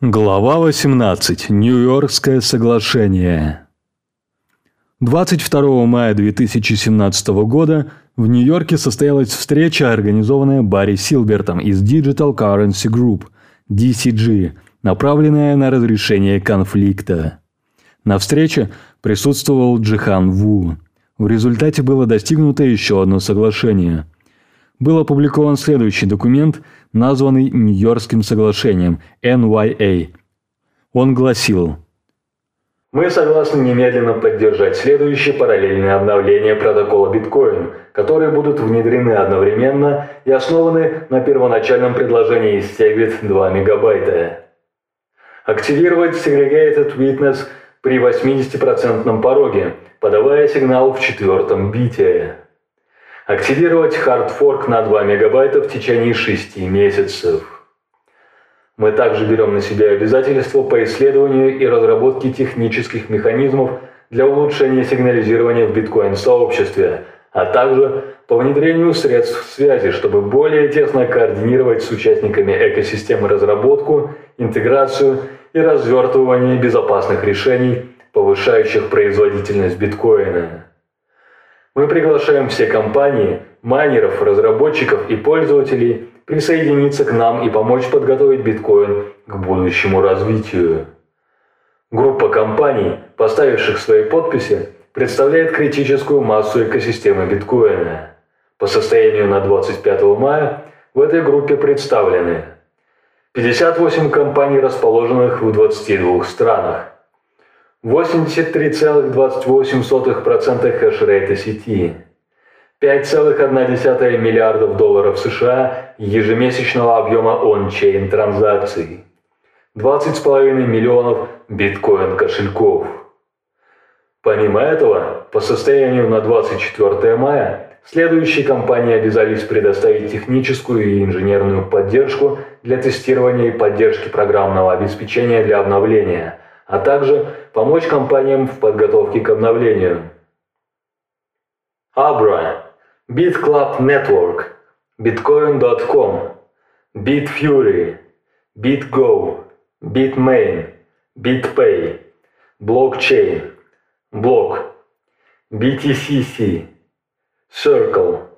Глава 18. Нью-Йоркское соглашение. 22 мая 2017 года в Нью-Йорке состоялась встреча, организованная Барри Силбертом из Digital Currency Group, DCG, направленная на разрешение конфликта. На встрече присутствовал Джихан Ву. В результате было достигнуто еще одно соглашение. Был опубликован следующий документ, названный Нью-Йоркским соглашением NYA. Он гласил мы согласны немедленно поддержать следующие параллельные обновления протокола биткоин, которые будут внедрены одновременно и основаны на первоначальном предложении Segwit 2 мегабайта. Активировать Segregated Witness при 80% пороге, подавая сигнал в четвертом бите. Активировать Fork на 2 мегабайта в течение 6 месяцев. Мы также берем на себя обязательство по исследованию и разработке технических механизмов для улучшения сигнализирования в биткоин-сообществе, а также по внедрению средств связи, чтобы более тесно координировать с участниками экосистемы разработку, интеграцию и развертывание безопасных решений, повышающих производительность биткоина. Мы приглашаем все компании, майнеров, разработчиков и пользователей – присоединиться к нам и помочь подготовить биткоин к будущему развитию. Группа компаний, поставивших свои подписи, представляет критическую массу экосистемы биткоина. По состоянию на 25 мая в этой группе представлены 58 компаний, расположенных в 22 странах, 83,28% хешрейта сети, 5,1 миллиардов долларов США ежемесячного объема он-чейн транзакций, 20,5 миллионов биткоин-кошельков. Помимо этого, по состоянию на 24 мая, следующие компании обязались предоставить техническую и инженерную поддержку для тестирования и поддержки программного обеспечения для обновления, а также помочь компаниям в подготовке к обновлению. Abra BitClub Network, Bitcoin.com, BitFury, BitGo, BitMain, BitPay, Blockchain, Block, BTCC, Circle,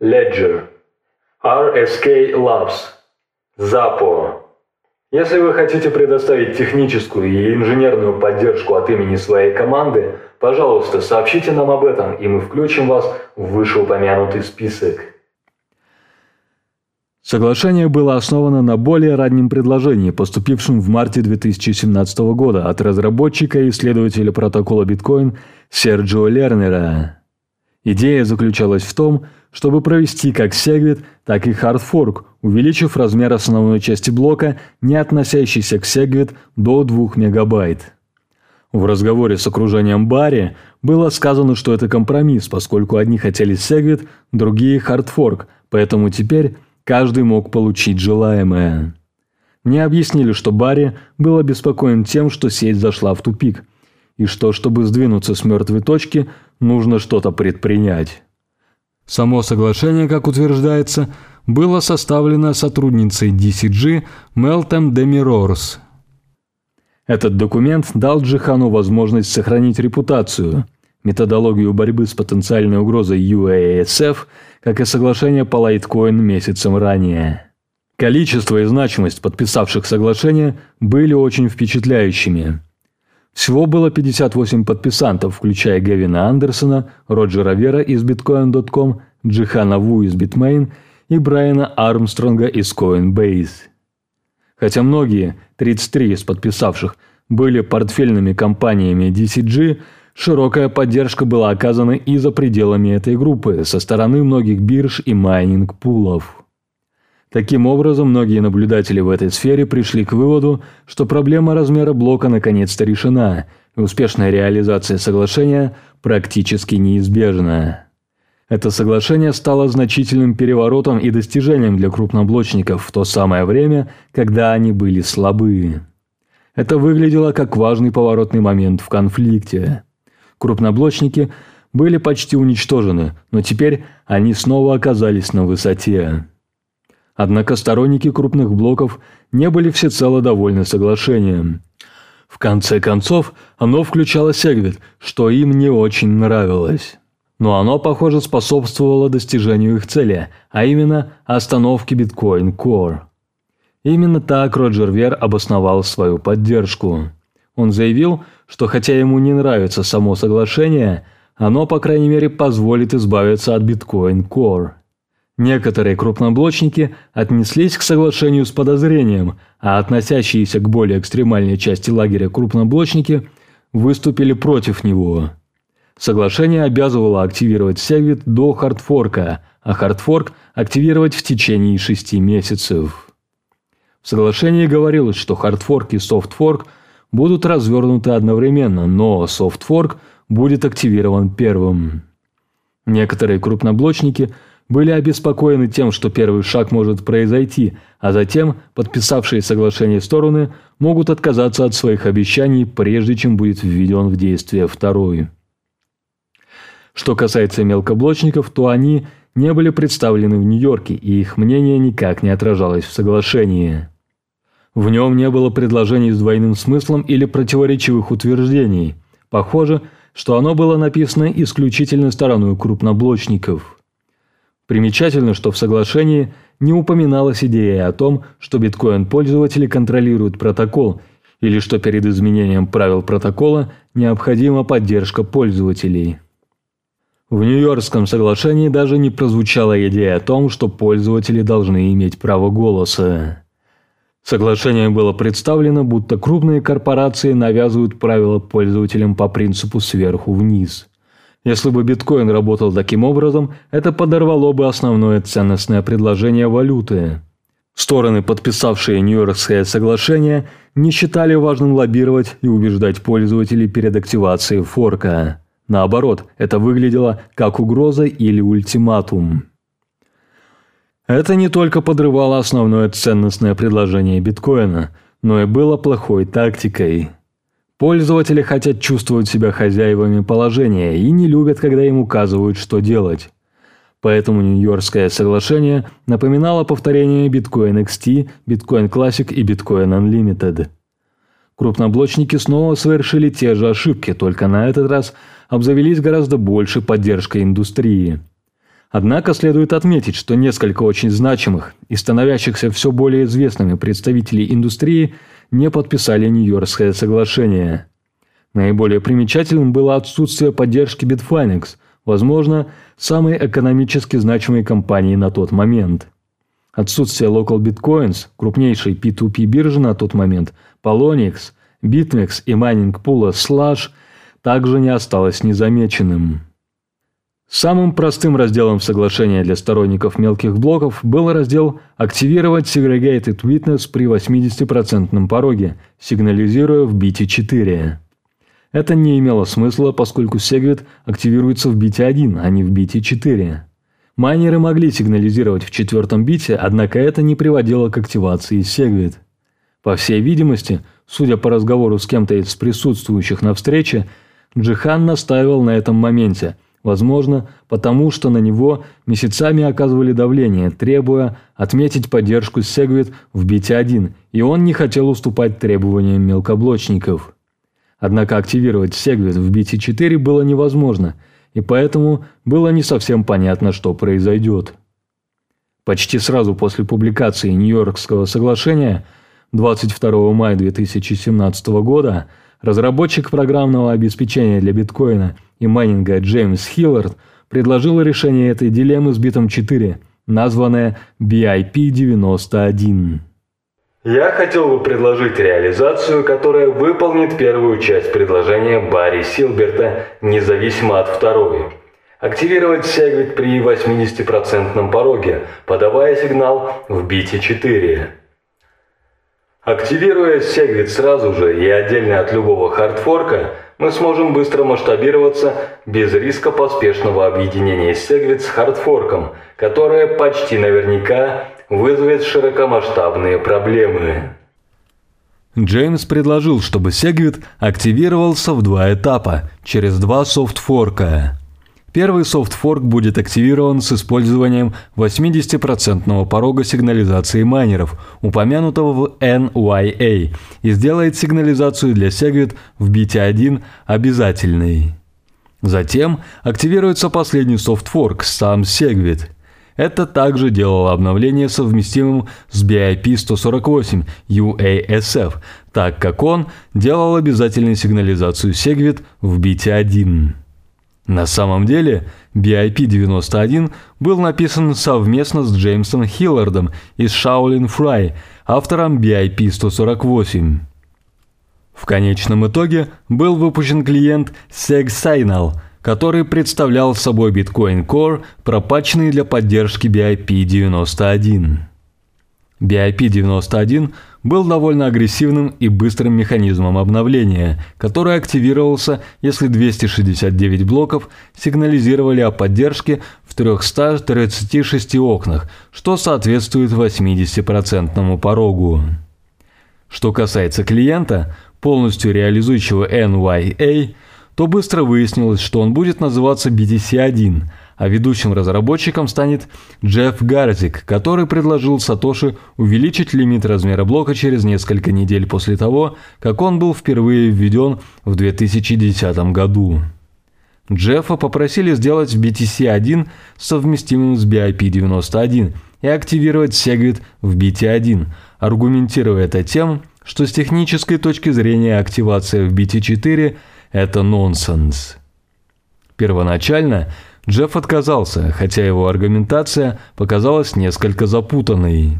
Ledger, RSK Labs, Zapo. Если вы хотите предоставить техническую и инженерную поддержку от имени своей команды, пожалуйста, сообщите нам об этом, и мы включим вас в вышеупомянутый список. Соглашение было основано на более раннем предложении, поступившем в марте 2017 года от разработчика и исследователя протокола биткоин Серджио Лернера. Идея заключалась в том, чтобы провести как Segwit, так и Fork, увеличив размер основной части блока, не относящийся к Segwit, до 2 мегабайт. В разговоре с окружением Барри было сказано, что это компромисс, поскольку одни хотели Segwit, другие Fork, поэтому теперь каждый мог получить желаемое. Мне объяснили, что Барри был обеспокоен тем, что сеть зашла в тупик, и что, чтобы сдвинуться с мертвой точки, нужно что-то предпринять. Само соглашение, как утверждается, было составлено сотрудницей DCG Мелтем Демирорс. Этот документ дал Джихану возможность сохранить репутацию, методологию борьбы с потенциальной угрозой UASF, как и соглашение по лайткоин месяцем ранее. Количество и значимость подписавших соглашение были очень впечатляющими. Всего было 58 подписантов, включая Гэвина Андресена, Роджера Вера из Bitcoin.com, Джихана Ву из Bitmain и Брайана Армстронга из Coinbase. Хотя многие, 33 из подписавших, были портфельными компаниями DCG, широкая поддержка была оказана и за пределами этой группы, со стороны многих бирж и майнинг-пулов. Таким образом, многие наблюдатели в этой сфере пришли к выводу, что проблема размера блока наконец-то решена, и успешная реализация соглашения практически неизбежна. Это соглашение стало значительным переворотом и достижением для крупноблочников в то самое время, когда они были слабы. Это выглядело как важный поворотный момент в конфликте. Крупноблочники были почти уничтожены, но теперь они снова оказались на высоте. Однако сторонники крупных блоков не были всецело довольны соглашением. В конце концов, оно включало Segwit, что им не очень нравилось. Но оно, похоже, способствовало достижению их цели, а именно остановке Bitcoin Core. Именно так Роджер Вер обосновал свою поддержку. Он заявил, что хотя ему не нравится само соглашение, оно, по крайней мере, позволит избавиться от Bitcoin Core. Некоторые крупноблочники отнеслись к соглашению с подозрением, а относящиеся к более экстремальной части лагеря крупноблочники выступили против него. Соглашение обязывало активировать SegWit до хардфорка, а хардфорк активировать в течение шести месяцев. В соглашении говорилось, что хардфорк и софтфорк будут развернуты одновременно, но софтфорк будет активирован первым. Некоторые крупноблочники – были обеспокоены тем, что первый шаг может произойти, а затем подписавшие соглашение стороны могут отказаться от своих обещаний, прежде чем будет введен в действие второй. Что касается мелкоблочников, то они не были представлены в Нью-Йорке, и их мнение никак не отражалось в соглашении. В нем не было предложений с двойным смыслом или противоречивых утверждений. Похоже, что оно было написано исключительно стороной крупноблочников. Примечательно, что в соглашении не упоминалась идея о том, что биткоин-пользователи контролируют протокол или что перед изменением правил протокола необходима поддержка пользователей. В Нью-Йоркском соглашении даже не прозвучала идея о том, что пользователи должны иметь право голоса. Соглашение было представлено, будто крупные корпорации навязывают правила пользователям по принципу сверху вниз – если бы биткоин работал таким образом, это подорвало бы основное ценностное предложение валюты. Стороны, подписавшие Нью-Йоркское соглашение, не считали важным лоббировать и убеждать пользователей перед активацией форка. Наоборот, это выглядело как угроза или ультиматум. Это не только подрывало основное ценностное предложение биткоина, но и было плохой тактикой. Пользователи хотят чувствовать себя хозяевами положения и не любят, когда им указывают, что делать. Поэтому Нью-Йоркское соглашение напоминало повторение Bitcoin XT, Bitcoin Classic и Bitcoin Unlimited. Крупноблочники снова совершили те же ошибки, только на этот раз обзавелись гораздо большей поддержкой индустрии. Однако следует отметить, что несколько очень значимых и становящихся все более известными представителей индустрии – не подписали Нью-Йоркское соглашение. Наиболее примечательным было отсутствие поддержки Bitfinex, возможно, самой экономически значимой компании на тот момент. Отсутствие LocalBitcoins, крупнейшей P2P биржи на тот момент, Poloniex, BitMEX и майнинг-пула Slush также не осталось незамеченным. Самым простым разделом соглашения для сторонников мелких блоков был раздел «Активировать Segregated Witness при 80% пороге», сигнализируя в бите 4. Это не имело смысла, поскольку Segwit активируется в бите 1, а не в бите 4. Майнеры могли сигнализировать в четвертом бите, однако это не приводило к активации Segwit. По всей видимости, судя по разговору с кем-то из присутствующих на встрече, Джихан настаивал на этом моменте – Возможно, потому что на него месяцами оказывали давление, требуя отметить поддержку Segwit в бите 1, и он не хотел уступать требованиям мелкоблочников. Однако активировать Segwit в бите 4 было невозможно, и поэтому было не совсем понятно, что произойдет. Почти сразу после публикации Нью-Йоркского соглашения 22 мая 2017 года разработчик программного обеспечения для биткоина и майнинга Джеймс Хиллард предложил решение этой дилеммы с битом 4, названное BIP-91. Я хотел бы предложить реализацию, которая выполнит первую часть предложения Барри Силберта, независимо от второй. Активировать Segwit при 80% пороге, подавая сигнал в бите 4. Активируя Segwit сразу же и отдельно от любого хардфорка, мы сможем быстро масштабироваться без риска поспешного объединения Segwit с хардфорком, которое почти наверняка вызовет широкомасштабные проблемы. Джеймс предложил, чтобы Segwit активировался в два этапа, через два софтфорка. Первый софтфорк будет активирован с использованием 80% порога сигнализации майнеров, упомянутого в NYA, и сделает сигнализацию для Segwit в бите 1 обязательной. Затем активируется последний софтфорк, сам Segwit. Это также делало обновление совместимым с BIP 148 UASF, так как он делал обязательную сигнализацию Segwit в бите 1. На самом деле, BIP-91 был написан совместно с Джеймсом Хиллардом из Shaolin Fry, автором BIP-148. В конечном итоге был выпущен клиент SegSignal, который представлял собой Bitcoin Core, пропаченный для поддержки BIP-91. BIP-91 был довольно агрессивным и быстрым механизмом обновления, который активировался, если 269 блоков сигнализировали о поддержке в 336 окнах, что соответствует 80% порогу. Что касается клиента, полностью реализующего NYA, то быстро выяснилось, что он будет называться BTC-1 – а ведущим разработчиком станет Джефф Гарзик, который предложил Сатоши увеличить лимит размера блока через несколько недель после того, как он был впервые введен в 2010 году. Джеффа попросили сделать BTC-1 совместимым с BIP-91 и активировать Segwit в BT-1, аргументируя это тем, что с технической точки зрения активация в BT-4 – это нонсенс. Первоначально – Джефф отказался, хотя его аргументация показалась несколько запутанной.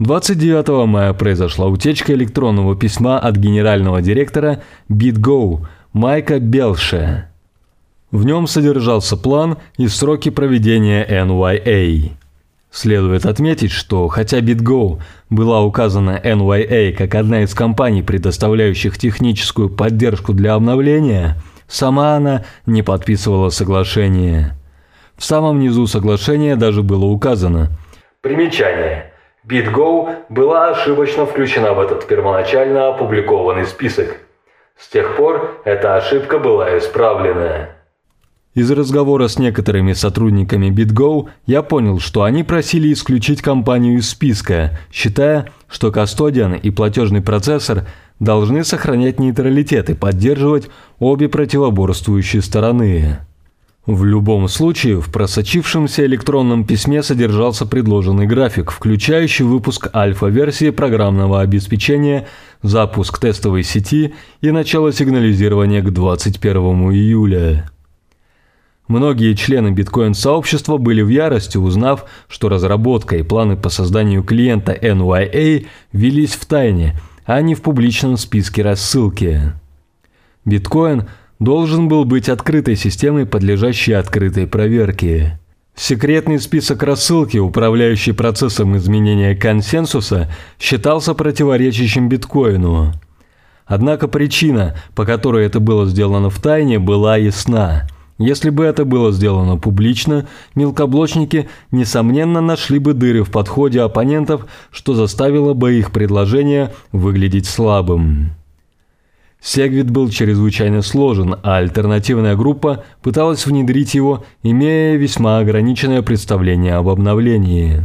29 мая произошла утечка электронного письма от генерального директора BitGo Майка Белше. В нем содержался план и сроки проведения NYA. Следует отметить, что хотя BitGo была указана NYA как одна из компаний, предоставляющих техническую поддержку для обновления – Сама она не подписывала соглашение. В самом низу соглашения даже было указано. Примечание. BitGo была ошибочно включена в этот первоначально опубликованный список. С тех пор эта ошибка была исправлена. Из разговора с некоторыми сотрудниками BitGo я понял, что они просили исключить компанию из списка, считая, что Custodian и платежный процессор – должны сохранять нейтралитет и поддерживать обе противоборствующие стороны. В любом случае, в просочившемся электронном письме содержался предложенный график, включающий выпуск альфа-версии программного обеспечения, запуск тестовой сети и начало сигнализирования к 21 июля. Многие члены биткоин-сообщества были в ярости, узнав, что разработка и планы по созданию клиента NYA велись в тайне – а не в публичном списке рассылки. Биткоин должен был быть открытой системой, подлежащей открытой проверке. Секретный список рассылки, управляющий процессом изменения консенсуса, считался противоречащим биткоину. Однако причина, по которой это было сделано в тайне, была ясна. Если бы это было сделано публично, мелкоблочники, несомненно, нашли бы дыры в подходе оппонентов, что заставило бы их предложение выглядеть слабым. Сегвит был чрезвычайно сложен, а альтернативная группа пыталась внедрить его, имея весьма ограниченное представление об обновлении.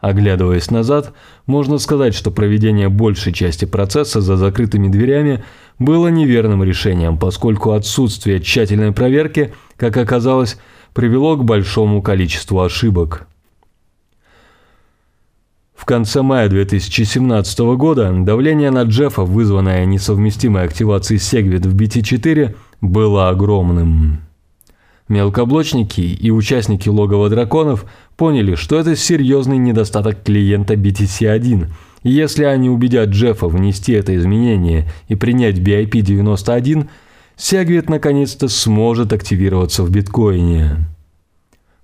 Оглядываясь назад, можно сказать, что проведение большей части процесса за закрытыми дверями было неверным решением, поскольку отсутствие тщательной проверки, как оказалось, привело к большому количеству ошибок. В конце мая 2017 года давление на Джеффа, вызванное несовместимой активацией Segwit в BT4, было огромным. Мелкоблочники и участники логова драконов поняли, что это серьезный недостаток клиента BTC-1 – если они убедят Джеффа внести это изменение и принять BIP-91, Segwit наконец-то сможет активироваться в биткоине.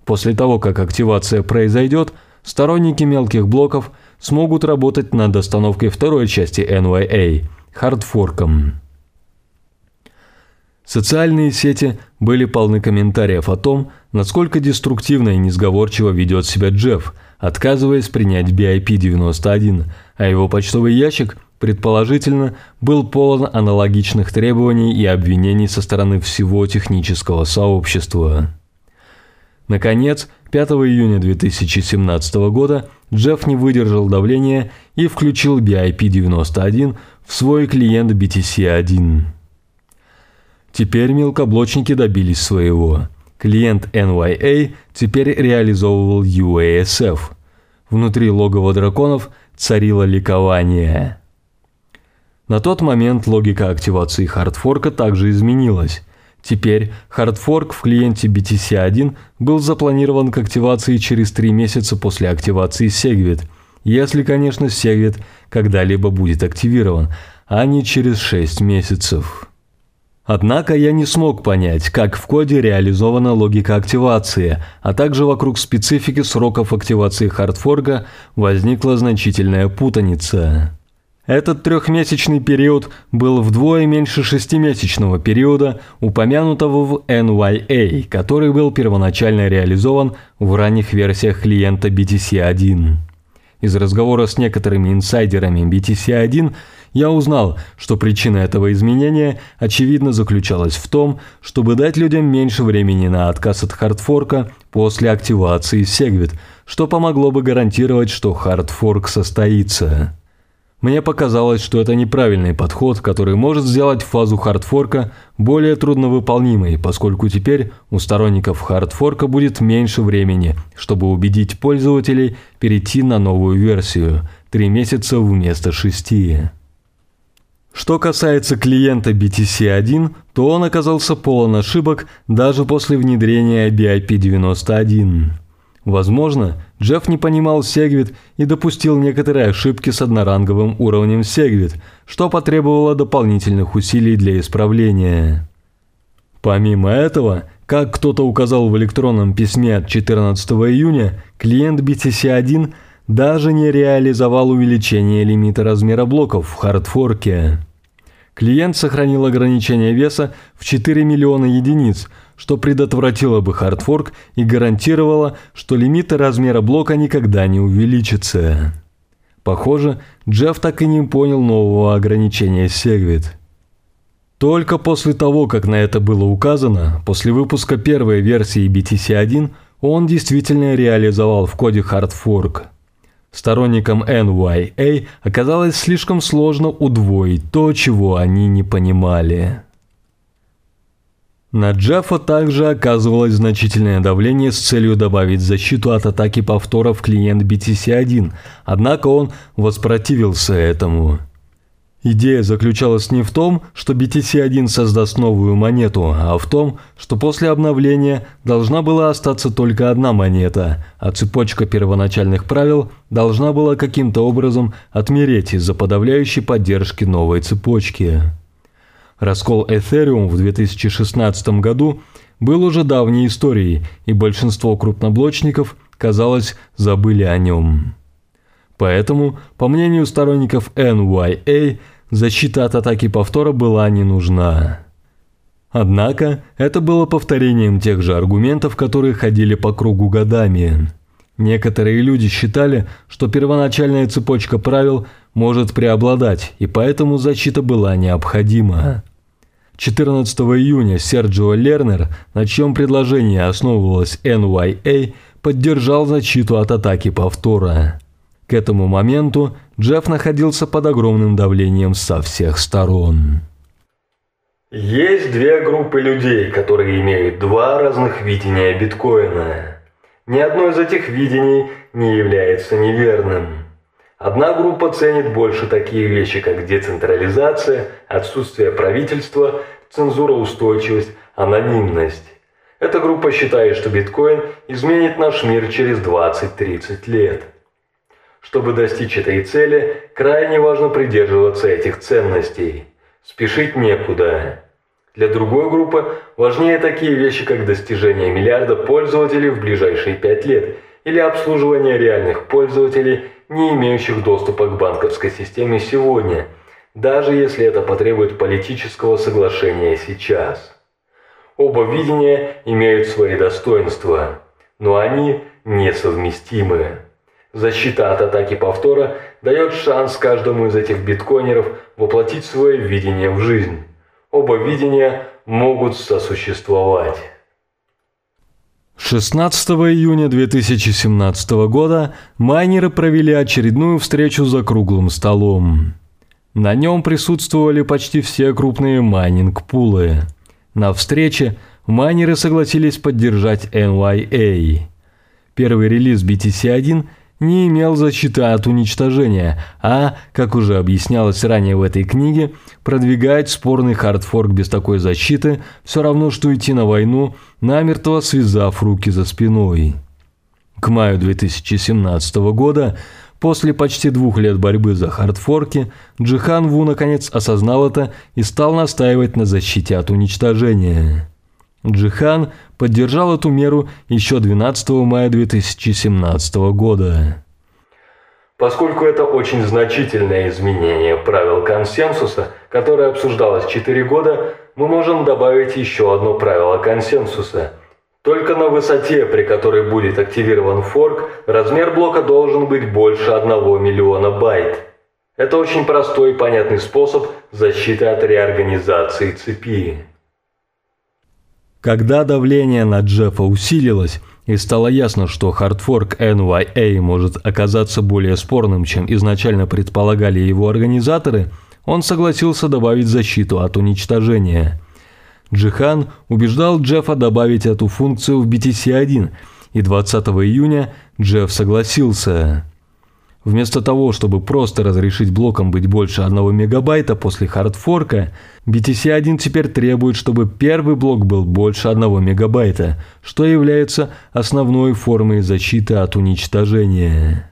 После того, как активация произойдет, сторонники мелких блоков смогут работать над остановкой второй части NYA – хардфорком. Социальные сети были полны комментариев о том, насколько деструктивно и несговорчиво ведет себя Джефф, отказываясь принять BIP-91, а его почтовый ящик предположительно, был полон аналогичных требований и обвинений со стороны всего технического сообщества. Наконец, 5 июня 2017 года Джефф не выдержал давления и включил BIP-91 в свой клиент BTC-1. Теперь мелкоблочники добились своего. Клиент NYA теперь реализовывал UASF. Внутри логова драконов царило ликование. На тот момент логика активации хардфорка также изменилась. Теперь хардфорк в клиенте BTC1 был запланирован к активации через 3 месяца после активации Segwit, если, конечно, Segwit когда-либо будет активирован, а не через 6 месяцев. Однако я не смог понять, как в коде реализована логика активации, а также вокруг специфики сроков активации хардфорка возникла значительная путаница. Этот трехмесячный период был вдвое меньше шестимесячного периода, упомянутого в NYA, который был первоначально реализован в ранних версиях клиента BTC-1. Из разговора с некоторыми инсайдерами BTC-1 я узнал, что причина этого изменения очевидно заключалась в том, чтобы дать людям меньше времени на отказ от хардфорка после активации SegWit, что помогло бы гарантировать, что хардфорк состоится. Мне показалось, что это неправильный подход, который может сделать фазу хардфорка более трудновыполнимой, поскольку теперь у сторонников хардфорка будет меньше времени, чтобы убедить пользователей перейти на новую версию – 3 месяца вместо 6. Что касается клиента BTC1, то он оказался полон ошибок даже после внедрения BIP91. Возможно, Джефф не понимал Сегвит и допустил некоторые ошибки с одноранговым уровнем Сегвит, что потребовало дополнительных усилий для исправления. Помимо этого, как кто-то указал в электронном письме от 14 июня, клиент BTC1 даже не реализовал увеличение лимита размера блоков в хардфорке. Клиент сохранил ограничение веса в 4 миллиона единиц – что предотвратило бы хардфорк и гарантировало, что лимиты размера блока никогда не увеличатся. Похоже, Джефф так и не понял нового ограничения Segwit. Только после того, как на это было указано, после выпуска первой версии BTC-1, он действительно реализовал в коде хардфорк. Сторонникам NYA оказалось слишком сложно удвоить то, чего они не понимали. На Джафа также оказывалось значительное давление с целью добавить защиту от атаки повтора в клиент BTC-1, однако он воспротивился этому. Идея заключалась не в том, что BTC-1 создаст новую монету, а в том, что после обновления должна была остаться только одна монета, а цепочка первоначальных правил должна была каким-то образом отмереть из-за подавляющей поддержки новой цепочки. Раскол Ethereum в 2016 году был уже давней историей, и большинство крупноблочников, казалось, забыли о нем. Поэтому, по мнению сторонников NYA, защита от атаки повтора была не нужна. Однако, это было повторением тех же аргументов, которые ходили по кругу годами. Некоторые люди считали, что первоначальная цепочка правил может преобладать, и поэтому защита была необходима. 14 июня Серджио Лернер, на чьем предложении основывалась NYA, поддержал защиту от атаки повтора. К этому моменту Джефф находился под огромным давлением со всех сторон. Есть две группы людей, которые имеют два разных видения биткоина. Ни одно из этих видений не является неверным. Одна группа ценит больше такие вещи, как децентрализация, отсутствие правительства, цензуроустойчивость, анонимность. Эта группа считает, что биткоин изменит наш мир через 20-30 лет. Чтобы достичь этой цели, крайне важно придерживаться этих ценностей. Спешить некуда. Для другой группы важнее такие вещи, как достижение миллиарда пользователей в ближайшие 5 лет или обслуживание реальных пользователей – не имеющих доступа к банковской системе сегодня, даже если это потребует политического соглашения сейчас. Оба видения имеют свои достоинства, но они несовместимы. Защита от атаки повтора дает шанс каждому из этих биткоинеров воплотить свое видение в жизнь. Оба видения могут сосуществовать. 16 июня 2017 года майнеры провели очередную встречу за круглым столом. На нем присутствовали почти все крупные майнинг-пулы. На встрече майнеры согласились поддержать NYA. Первый релиз BTC-1 не имел защиты от уничтожения, а, как уже объяснялось ранее в этой книге, продвигать спорный хардфорк без такой защиты все равно, что идти на войну, намертво связав руки за спиной. К маю 2017 года, после почти двух лет борьбы за хардфорки, Джихан Ву наконец осознал это и стал настаивать на защите от уничтожения. Джихан поддержал эту меру еще 12 мая 2017 года. Поскольку это очень значительное изменение правил консенсуса, которое обсуждалось 4 года, мы можем добавить еще одно правило консенсуса. Только на высоте, при которой будет активирован форк, размер блока должен быть больше 1 миллиона байт. Это очень простой и понятный способ защиты от реорганизации цепи. Когда давление на Джеффа усилилось, и стало ясно, что хардфорк NYA может оказаться более спорным, чем изначально предполагали его организаторы, он согласился добавить защиту от уничтожения. Джихан убеждал Джеффа добавить эту функцию в BTC-1, и 20 июня Джефф согласился. Вместо того, чтобы просто разрешить блокам быть больше 1 мегабайта после хардфорка, BTC1 теперь требует, чтобы первый блок был больше 1 мегабайта, что является основной формой защиты от уничтожения.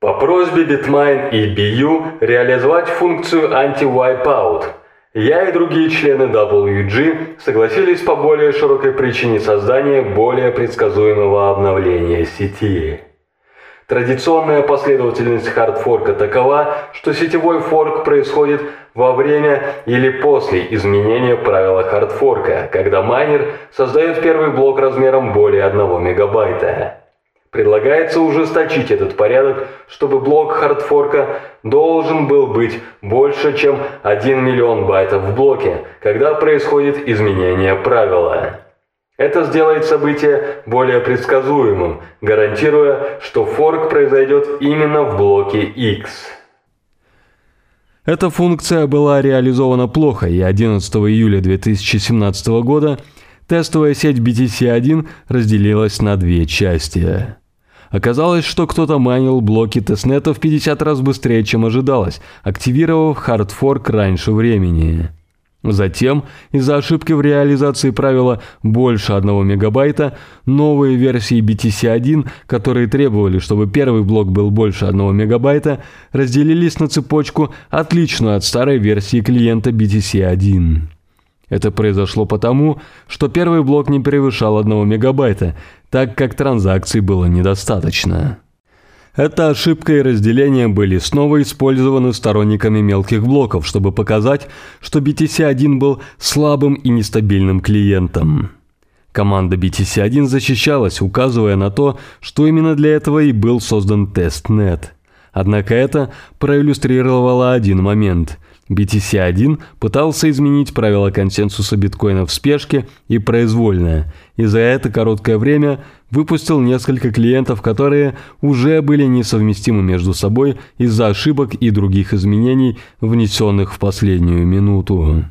По просьбе Bitmine и BU реализовать функцию anti-wipeout. Я и другие члены WG согласились по более широкой причине создания более предсказуемого обновления сети. Традиционная последовательность хардфорка такова, что сетевой форк происходит во время или после изменения правила хардфорка, когда майнер создает первый блок размером более 1 мегабайта. Предлагается ужесточить этот порядок, чтобы блок хардфорка должен был быть больше, чем 1 миллион байтов в блоке, когда происходит изменение правила. Это сделает событие более предсказуемым, гарантируя, что форк произойдет именно в блоке X. Эта функция была реализована плохо, и 11 июля 2017 года тестовая сеть BTC-1 разделилась на две части. Оказалось, что кто-то майнил блоки тестнета в 50 раз быстрее, чем ожидалось, активировав хардфорк раньше времени. Затем, из-за ошибки в реализации правила больше 1 мегабайта, новые версии BTC-1, которые требовали, чтобы первый блок был больше 1 мегабайта, разделились на цепочку, отличную от старой версии клиента BTC-1. Это произошло потому, что первый блок не превышал 1 мегабайта, так как транзакций было недостаточно. Эта ошибка и разделение были снова использованы сторонниками мелких блоков, чтобы показать, что BTC-1 был слабым и нестабильным клиентом. Команда BTC-1 защищалась, указывая на то, что именно для этого и был создан тестнет. Однако это проиллюстрировало один момент. BTC-1 пытался изменить правила консенсуса биткоина в спешке и произвольно, и за это короткое время выпустил несколько клиентов, которые уже были несовместимы между собой из-за ошибок и других изменений, внесенных в последнюю минуту.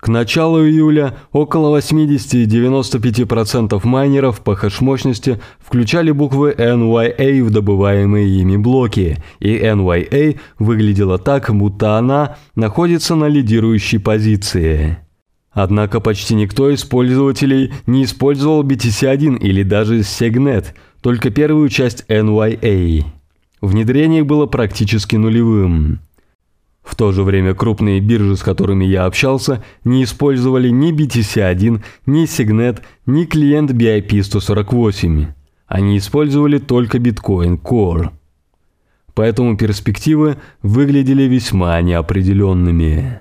К началу июля около 80-95% майнеров по хэш-мощности включали буквы NYA в добываемые ими блоки, и NYA выглядела так, будто она находится на лидирующей позиции. Однако почти никто из пользователей не использовал BTC1 или даже Segnet, только первую часть NYA. Внедрение было практически нулевым. В то же время крупные биржи, с которыми я общался, не использовали ни BTC1, ни Signet, ни клиент BIP-148. Они использовали только Bitcoin Core. Поэтому перспективы выглядели весьма неопределенными.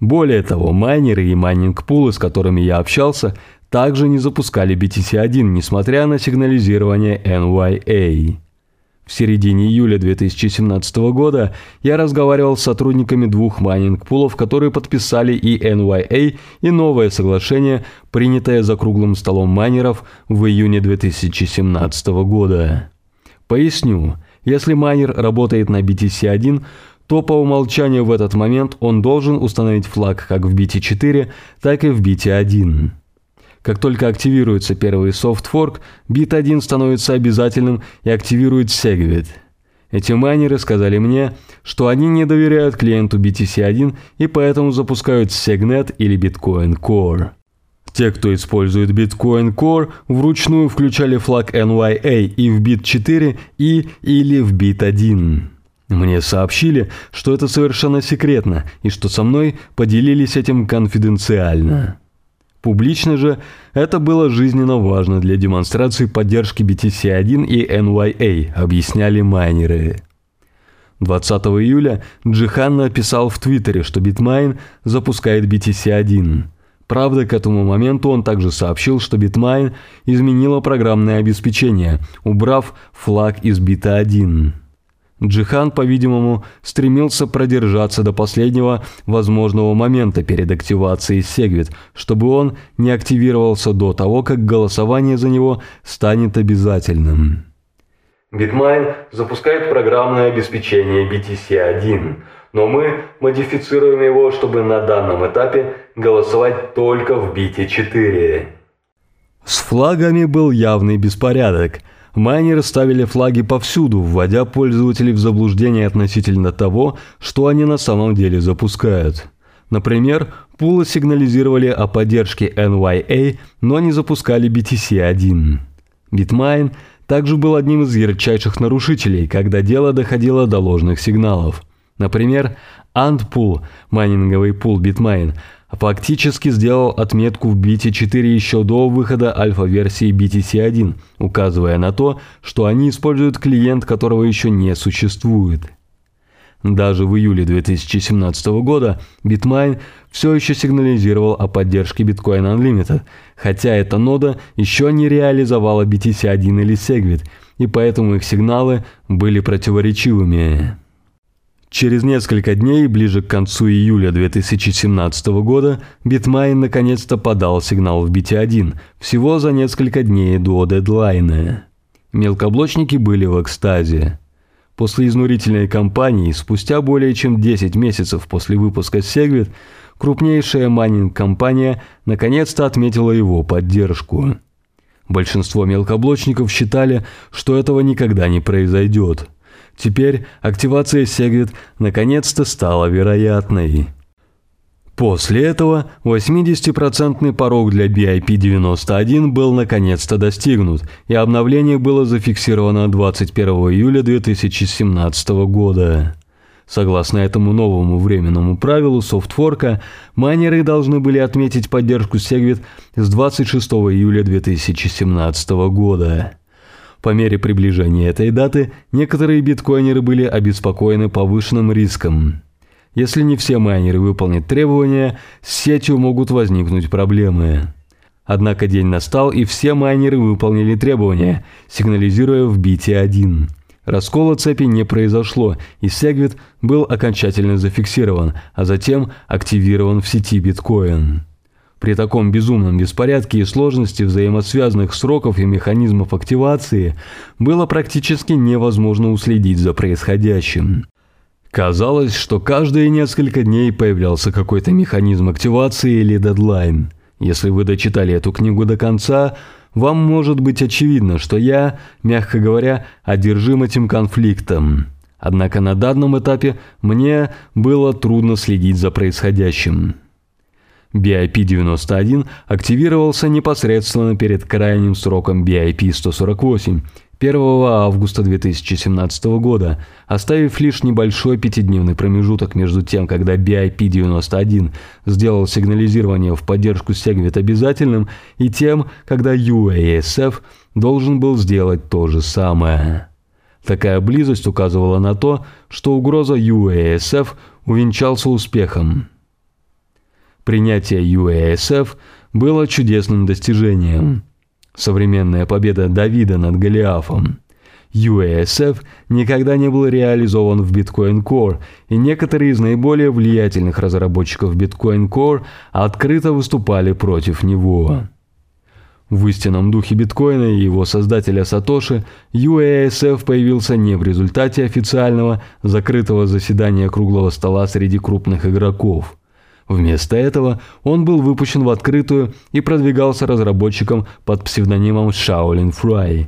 Более того, майнеры и майнинг-пулы, с которыми я общался, также не запускали BTC-1, несмотря на сигнализирование NYA. В середине июля 2017 года я разговаривал с сотрудниками двух майнинг-пулов, которые подписали и NYA, и новое соглашение, принятое за круглым столом майнеров в июне 2017 года. Поясню, если майнер работает на BTC-1, то по умолчанию в этот момент он должен установить флаг как в бит 4, так и в бит 1. Как только активируется первый софтфорк, бит 1 становится обязательным и активирует Segwit. Эти майнеры сказали мне, что они не доверяют клиенту BTC1 и поэтому запускают Segnet или Bitcoin Core. Те, кто использует Bitcoin Core, вручную включали флаг NYA и в бит 4 и или в бит 1. Мне сообщили, что это совершенно секретно и что со мной поделились этим конфиденциально. Публично же это было жизненно важно для демонстрации поддержки BTC1 и NYA, объясняли майнеры. 20 июля Джихан написал в Твиттере, что Bitmain запускает BTC1. Правда, к этому моменту он также сообщил, что Bitmain изменила программное обеспечение, убрав флаг из бита 1. Джихан, по-видимому, стремился продержаться до последнего возможного момента перед активацией Сегвит, чтобы он не активировался до того, как голосование за него станет обязательным. Bitmain запускает программное обеспечение BTC-1, но мы модифицируем его, чтобы на данном этапе голосовать только в BT4. С флагами был явный беспорядок – Майнеры ставили флаги повсюду, вводя пользователей в заблуждение относительно того, что они на самом деле запускают. Например, пулы сигнализировали о поддержке NYA, но не запускали BTC-1. Bitmain также был одним из ярчайших нарушителей, когда дело доходило до ложных сигналов. Например, Antpool, майнинговый пул Bitmain – фактически сделал отметку в бите 4 еще до выхода альфа-версии BTC1, указывая на то, что они используют клиент, которого еще не существует. Даже в июле 2017 года Bitmain все еще сигнализировал о поддержке Bitcoin Unlimited, хотя эта нода еще не реализовала BTC1 или Segwit, и поэтому их сигналы были противоречивыми. Через несколько дней, ближе к концу июля 2017 года, Bitmain наконец-то подал сигнал в BT1, всего за несколько дней до дедлайна. Мелкоблочники были в экстазе. После изнурительной кампании, спустя более чем 10 месяцев после выпуска Segwit, крупнейшая майнинг-компания наконец-то отметила его поддержку. Большинство мелкоблочников считали, что этого никогда не произойдет – Теперь активация Segwit наконец-то стала вероятной. После этого 80% порог для BIP-91 был наконец-то достигнут, и обновление было зафиксировано 21 июля 2017 года. Согласно этому новому временному правилу софтфорка, майнеры должны были отметить поддержку Segwit с 26 июля 2017 года. По мере приближения этой даты некоторые биткоинеры были обеспокоены повышенным риском. Если не все майнеры выполнят требования, с сетью могут возникнуть проблемы. Однако день настал, и все майнеры выполнили требования, сигнализируя в бите 1. Раскола цепи не произошло, и Segwit был окончательно зафиксирован, а затем активирован в сети биткоин. При таком безумном беспорядке и сложности взаимосвязанных сроков и механизмов активации было практически невозможно уследить за происходящим. Казалось, что каждые несколько дней появлялся какой-то механизм активации или дедлайн. Если вы дочитали эту книгу до конца, вам может быть очевидно, что я, мягко говоря, одержим этим конфликтом. Однако на данном этапе мне было трудно следить за происходящим. BIP-91 активировался непосредственно перед крайним сроком BIP-148 1 августа 2017 года, оставив лишь небольшой пятидневный промежуток между тем, когда BIP-91 сделал сигнализирование в поддержку Segwit обязательным, и тем, когда UASF должен был сделать то же самое. Такая близость указывала на то, что угроза UASF увенчался успехом. Принятие UASF было чудесным достижением. Современная победа Давида над Голиафом. UASF никогда не был реализован в Bitcoin Core, и некоторые из наиболее влиятельных разработчиков Bitcoin Core открыто выступали против него. В истинном духе биткоина и его создателя Сатоши UASF появился не в результате официального закрытого заседания круглого стола среди крупных игроков. Вместо этого он был выпущен в открытую и продвигался разработчиком под псевдонимом Shaolin Fry.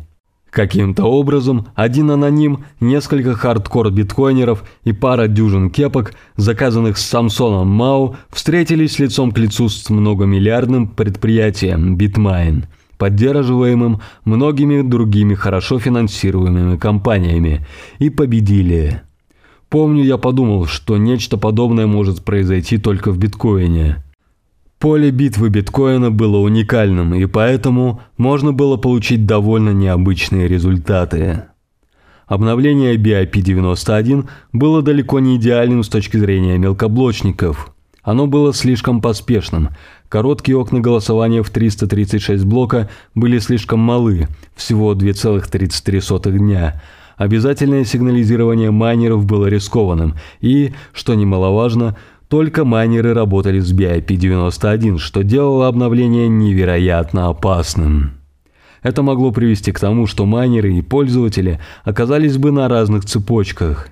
Каким-то образом один аноним, несколько хардкор-биткоинеров и пара дюжин кепок, заказанных с Самсоном Мау, встретились лицом к лицу с многомиллиардным предприятием Bitmain, поддерживаемым многими другими хорошо финансируемыми компаниями, и победили. Помню, я подумал, что нечто подобное может произойти только в биткоине. Поле битвы биткоина было уникальным, и поэтому можно было получить довольно необычные результаты. Обновление BIP-91 было далеко не идеальным с точки зрения мелкоблочников. Оно было слишком поспешным. Короткие окна голосования в 336 блока были слишком малы, всего 2,33 дня. Обязательное сигнализирование майнеров было рискованным и, что немаловажно, только майнеры работали с BIP-91, что делало обновление невероятно опасным. Это могло привести к тому, что майнеры и пользователи оказались бы на разных цепочках.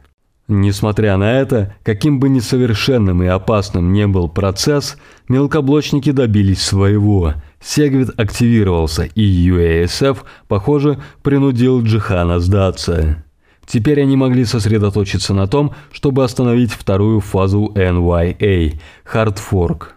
Несмотря на это, каким бы несовершенным и опасным не был процесс, мелкоблочники добились своего. Сегвит активировался, и UASF, похоже, принудил Джихана сдаться. Теперь они могли сосредоточиться на том, чтобы остановить вторую фазу NYA – Fork.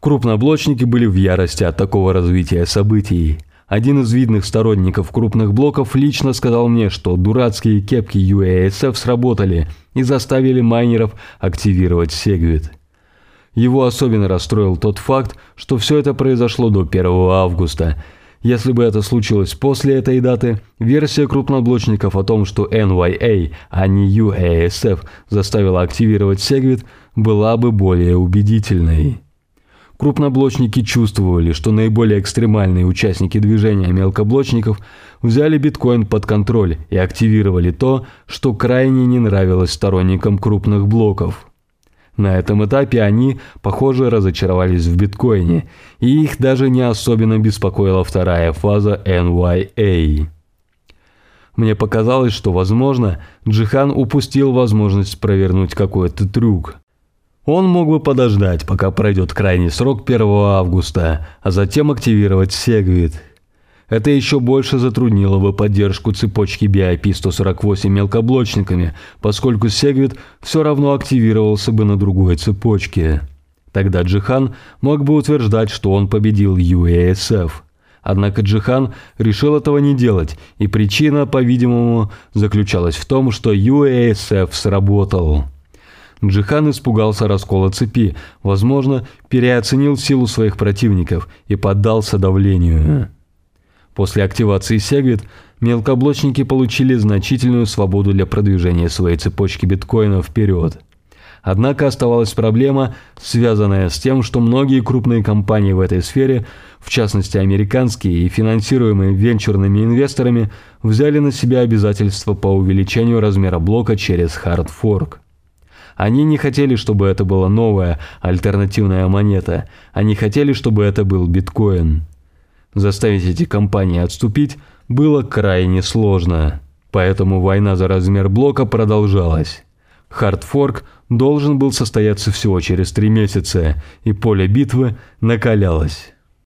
Крупноблочники были в ярости от такого развития событий. Один из видных сторонников крупных блоков лично сказал мне, что дурацкие кепки UASF сработали и заставили майнеров активировать Segwit. Его особенно расстроил тот факт, что все это произошло до 1 августа – если бы это случилось после этой даты, версия крупноблочников о том, что NYA, а не UASF заставила активировать Segwit, была бы более убедительной. Крупноблочники чувствовали, что наиболее экстремальные участники движения мелкоблочников взяли биткоин под контроль и активировали то, что крайне не нравилось сторонникам крупных блоков. На этом этапе они, похоже, разочаровались в биткоине, и их даже не особенно беспокоила вторая фаза NYA. Мне показалось, что, возможно, Джихан упустил возможность провернуть какой-то трюк. Он мог бы подождать, пока пройдет крайний срок 1 августа, а затем активировать Сегвит – это еще больше затруднило бы поддержку цепочки BIP-148 мелкоблочниками, поскольку Сегвит все равно активировался бы на другой цепочке. Тогда Джихан мог бы утверждать, что он победил UASF. Однако Джихан решил этого не делать, и причина, по-видимому, заключалась в том, что UASF сработал. Джихан испугался раскола цепи, возможно, переоценил силу своих противников и поддался давлению. После активации Segwit мелкоблочники получили значительную свободу для продвижения своей цепочки биткоина вперед. Однако оставалась проблема, связанная с тем, что многие крупные компании в этой сфере, в частности американские и финансируемые венчурными инвесторами, взяли на себя обязательства по увеличению размера блока через Fork. Они не хотели, чтобы это была новая альтернативная монета, они хотели, чтобы это был биткоин. Заставить эти компании отступить было крайне сложно, поэтому война за размер блока продолжалась. Хардфорк должен был состояться всего через три месяца, и поле битвы накалялось.